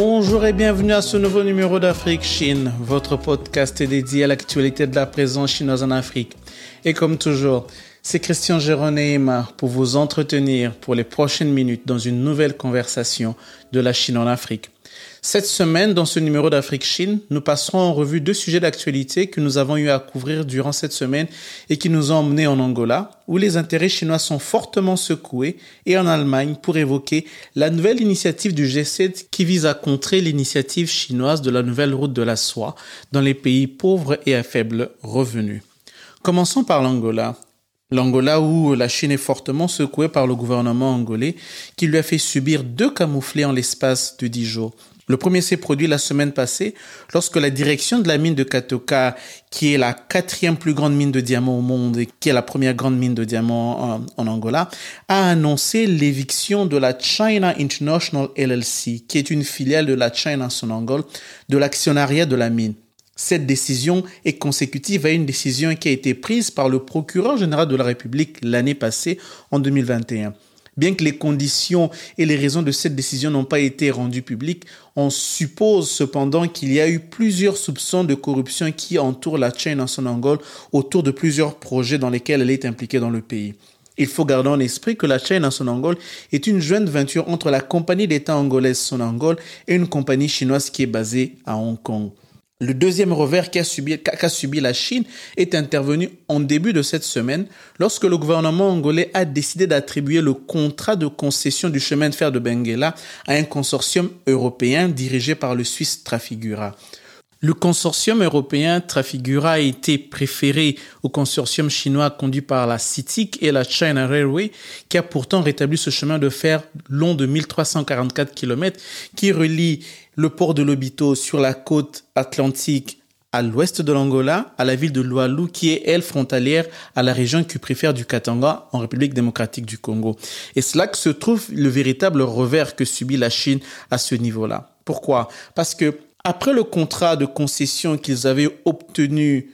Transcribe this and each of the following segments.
Bonjour et bienvenue à ce nouveau numéro d'Afrique Chine. Votre podcast est dédié à l'actualité de la présence chinoise en Afrique. Et comme toujours, c'est Christian Jérôme pour vous entretenir pour les prochaines minutes dans une nouvelle conversation de la Chine en Afrique. Cette semaine, dans ce numéro d'Afrique Chine, nous passerons en revue deux sujets d'actualité que nous avons eu à couvrir durant cette semaine et qui nous ont emmenés en Angola, où les intérêts chinois sont fortement secoués, et en Allemagne pour évoquer la nouvelle initiative du G7 qui vise à contrer l'initiative chinoise de la nouvelle route de la soie dans les pays pauvres et à faible revenu. Commençons par l'Angola. L'Angola où la Chine est fortement secouée par le gouvernement angolais qui lui a fait subir deux camouflés en l'espace de dix jours. Le premier s'est produit la semaine passée lorsque la direction de la mine de Katoka, qui est la quatrième plus grande mine de diamants au monde et qui est la première grande mine de diamants en, Angola, a annoncé l'éviction de la China International LLC, qui est une filiale de la China Sonangol, de l'actionnariat de la mine. Cette décision est consécutive à une décision qui a été prise par le procureur général de la République l'année passée, en 2021. Bien que les conditions et les raisons de cette décision n'ont pas été rendues publiques, on suppose cependant qu'il y a eu plusieurs soupçons de corruption qui entourent la chaîne en Sonangol autour de plusieurs projets dans lesquels elle est impliquée dans le pays. Il faut garder en esprit que la chaîne en Sonangol est une jointe venture entre la compagnie d'État angolaise Sonangol et une compagnie chinoise qui est basée à Hong Kong. Le deuxième revers qu'a subi, la Chine est intervenu en début de cette semaine lorsque le gouvernement angolais a décidé d'attribuer le contrat de concession du chemin de fer de Benguela à un consortium européen dirigé par le Suisse Trafigura. Le consortium européen Trafigura a été préféré au consortium chinois conduit par la CITIC et la China Railway, qui a pourtant rétabli ce chemin de fer long de 1344 km qui relie le port de Lobito sur la côte atlantique à l'ouest de l'Angola, à la ville de Lualu, qui est, elle, frontalière à la région préfère du Katanga, en République démocratique du Congo. Et c'est là que se trouve le véritable revers que subit la Chine à ce niveau-là. Pourquoi? Parce que après le contrat de concession qu'ils avaient obtenu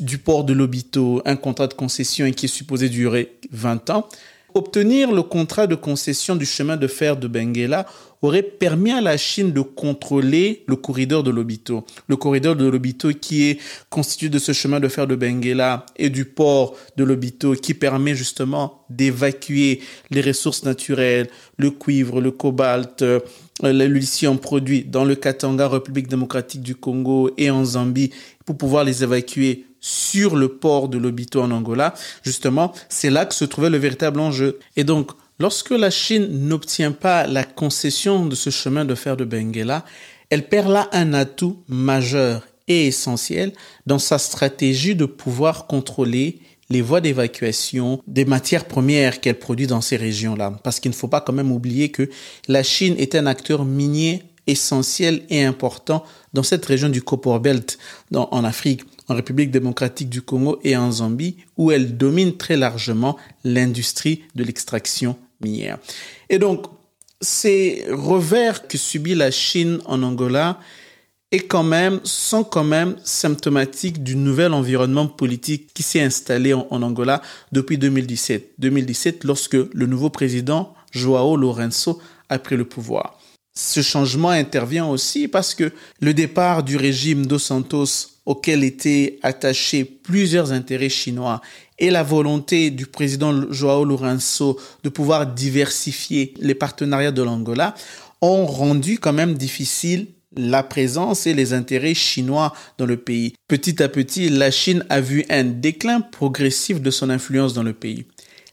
du port de Lobito, un contrat de concession qui est supposé durer 20 ans, obtenir le contrat de concession du chemin de fer de Benguela aurait permis à la Chine de contrôler le corridor de Lobito. Le corridor de Lobito qui est constitué de ce chemin de fer de Benguela et du port de Lobito qui permet justement d'évacuer les ressources naturelles, le cuivre, le cobalt, euh, le lithium produit dans le Katanga, République démocratique du Congo et en Zambie pour pouvoir les évacuer sur le port de Lobito en Angola. Justement, c'est là que se trouvait le véritable enjeu. Et donc, Lorsque la Chine n'obtient pas la concession de ce chemin de fer de Benguela, elle perd là un atout majeur et essentiel dans sa stratégie de pouvoir contrôler les voies d'évacuation des matières premières qu'elle produit dans ces régions-là. Parce qu'il ne faut pas quand même oublier que la Chine est un acteur minier essentiel et important dans cette région du Copper Belt en Afrique, en République démocratique du Congo et en Zambie, où elle domine très largement l'industrie de l'extraction et donc, ces revers que subit la Chine en Angola est quand même, sont quand même symptomatiques du nouvel environnement politique qui s'est installé en, en, Angola depuis 2017. 2017, lorsque le nouveau président Joao Lourenço a pris le pouvoir. Ce changement intervient aussi parce que le départ du régime dos Santos auquel étaient attachés plusieurs intérêts chinois et la volonté du président Joao Lourenço de pouvoir diversifier les partenariats de l'Angola ont rendu quand même difficile la présence et les intérêts chinois dans le pays. Petit à petit, la Chine a vu un déclin progressif de son influence dans le pays.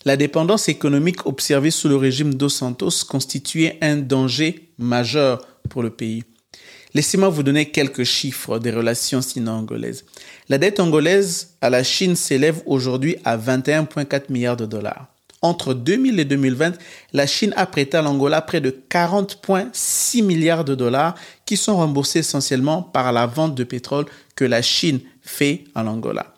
La dépendance économique observée sous le régime dos Santos constituait un danger majeur pour le pays. Laissez-moi vous donner quelques chiffres des relations sino-angolaises. La dette angolaise à la Chine s'élève aujourd'hui à 21,4 milliards de dollars. entre 2000 et 2020, la Chine a prêté à l'Angola près de 40,6 milliards de dollars qui sont remboursés essentiellement par la vente de pétrole que la Chine fait à l'Angola.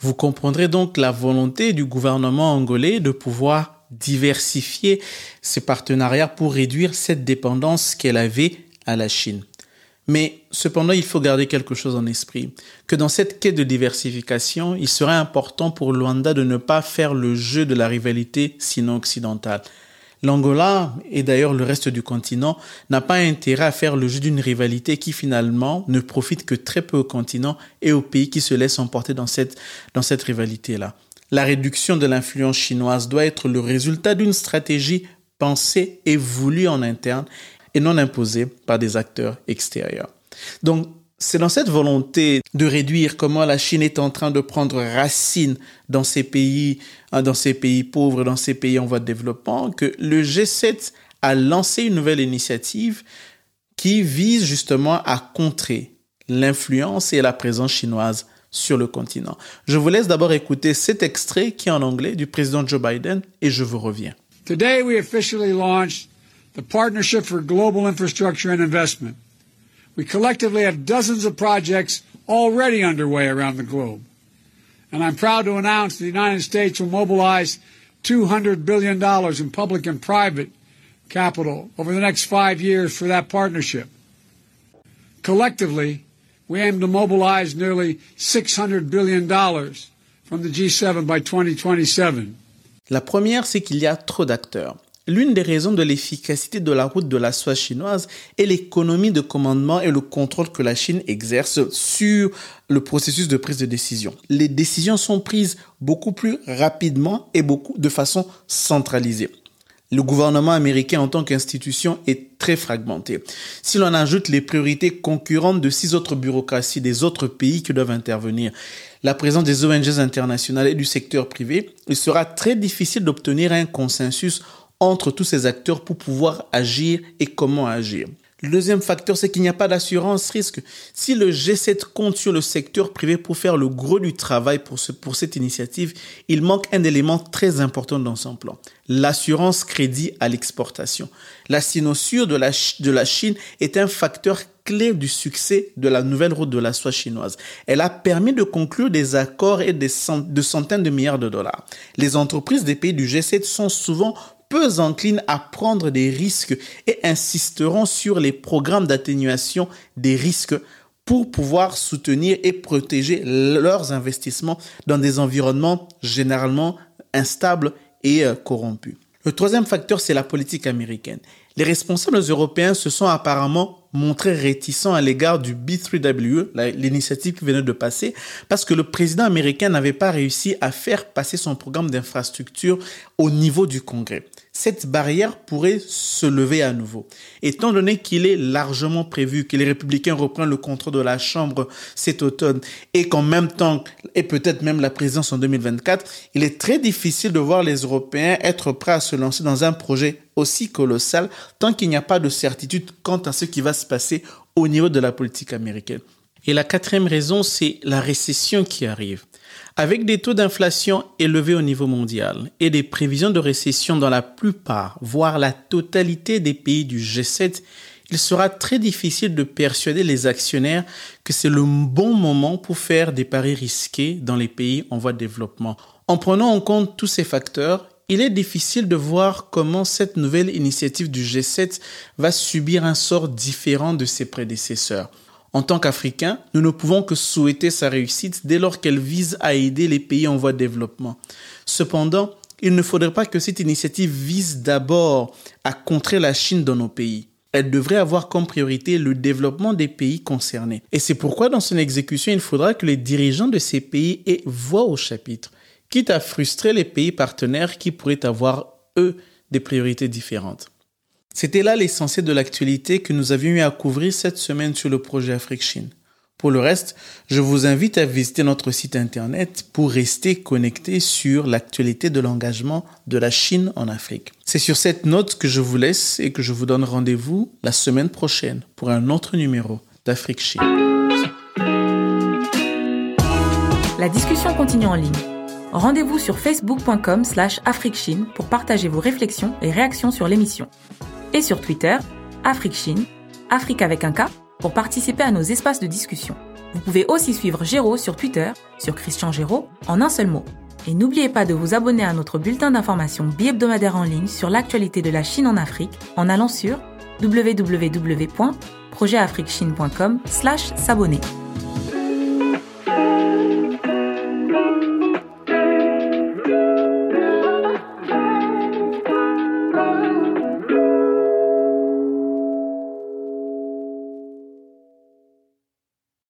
Vous comprendrez donc la volonté du gouvernement angolais de pouvoir diversifier ses partenariats pour réduire cette dépendance qu'elle avait à la Chine. Mais cependant, il faut garder quelque chose en esprit, que dans cette quête de diversification, il serait important pour Luanda de ne pas faire le jeu de la rivalité sino-occidentale. L'Angola, et d'ailleurs le reste du continent, n'a pas intérêt à faire le jeu d'une rivalité qui finalement ne profite que très peu au continent et aux pays qui se laissent emporter dans cette, dans cette rivalité-là. La réduction de l'influence chinoise doit être le résultat d'une stratégie pensée et voulue en interne et non imposée par des acteurs extérieurs. Donc, c'est dans cette volonté de réduire comment la Chine est en train de prendre racine dans ces pays, hein, dans ces pays pauvres, dans ces pays en voie de développement, que le G7 a lancé une nouvelle initiative qui vise justement à contrer l'influence et la présence chinoise sur le continent. Je vous laisse d'abord écouter cet extrait qui est en anglais du président Joe Biden et je vous reviens. Today we officially launched the Partnership for Global Infrastructure and Investment. We collectively have dozens of projects already underway around the globe. And I'm proud to announce the United States will mobilize $200 billion in public and private capital over the next five years for that partnership. Collectively, we aim to mobilize nearly $600 billion from the G7 by 2027. La première, c'est qu'il y a trop d'acteurs. L'une des raisons de l'efficacité de la route de la soie chinoise est l'économie de commandement et le contrôle que la Chine exerce sur le processus de prise de décision. Les décisions sont prises beaucoup plus rapidement et beaucoup de façon centralisée. Le gouvernement américain en tant qu'institution est très fragmenté. Si l'on ajoute les priorités concurrentes de six autres bureaucraties des autres pays qui doivent intervenir, la présence des ONG internationales et du secteur privé, il sera très difficile d'obtenir un consensus entre tous ces acteurs pour pouvoir agir et comment agir. Le deuxième facteur, c'est qu'il n'y a pas d'assurance risque. Si le G7 compte sur le secteur privé pour faire le gros du travail pour, ce, pour cette initiative, il manque un élément très important dans son plan. L'assurance crédit à l'exportation. La sinosure de la, de la Chine est un facteur clé du succès de la nouvelle route de la soie chinoise. Elle a permis de conclure des accords et des de centaines de milliards de dollars. Les entreprises des pays du G7 sont souvent peu enclines à prendre des risques et insisteront sur les programmes d'atténuation des risques pour pouvoir soutenir et protéger leurs investissements dans des environnements généralement instables et euh, corrompus. Le troisième facteur, c'est la politique américaine. Les responsables européens se sont apparemment montrés réticents à l'égard du B3W, l'initiative qui venait de passer, parce que le président américain n'avait pas réussi à faire passer son programme d'infrastructure au niveau du Congrès cette barrière pourrait se lever à nouveau. Étant donné qu'il est largement prévu que les républicains reprennent le contrôle de la Chambre cet automne et qu'en même temps, et peut-être même la présidence en 2024, il est très difficile de voir les Européens être prêts à se lancer dans un projet aussi colossal tant qu'il n'y a pas de certitude quant à ce qui va se passer au niveau de la politique américaine. Et la quatrième raison, c'est la récession qui arrive. Avec des taux d'inflation élevés au niveau mondial et des prévisions de récession dans la plupart, voire la totalité des pays du G7, il sera très difficile de persuader les actionnaires que c'est le bon moment pour faire des paris risqués dans les pays en voie de développement. En prenant en compte tous ces facteurs, il est difficile de voir comment cette nouvelle initiative du G7 va subir un sort différent de ses prédécesseurs. En tant qu'Africains, nous ne pouvons que souhaiter sa réussite dès lors qu'elle vise à aider les pays en voie de développement. Cependant, il ne faudrait pas que cette initiative vise d'abord à contrer la Chine dans nos pays. Elle devrait avoir comme priorité le développement des pays concernés. Et c'est pourquoi dans son exécution, il faudra que les dirigeants de ces pays aient voix au chapitre, quitte à frustrer les pays partenaires qui pourraient avoir, eux, des priorités différentes. C'était là l'essentiel de l'actualité que nous avions eu à couvrir cette semaine sur le projet Afrique-Chine. Pour le reste, je vous invite à visiter notre site internet pour rester connecté sur l'actualité de l'engagement de la Chine en Afrique. C'est sur cette note que je vous laisse et que je vous donne rendez-vous la semaine prochaine pour un autre numéro d'Afrique Chine. La discussion continue en ligne Rendez-vous sur facebook.com slash afriquechine pour partager vos réflexions et réactions sur l'émission. Et sur Twitter, afriquechine, Afrique avec un K, pour participer à nos espaces de discussion. Vous pouvez aussi suivre Géraud sur Twitter, sur Christian Géraud, en un seul mot. Et n'oubliez pas de vous abonner à notre bulletin d'information bi-hebdomadaire en ligne sur l'actualité de la Chine en Afrique en allant sur www.projetafriquechine.com slash s'abonner.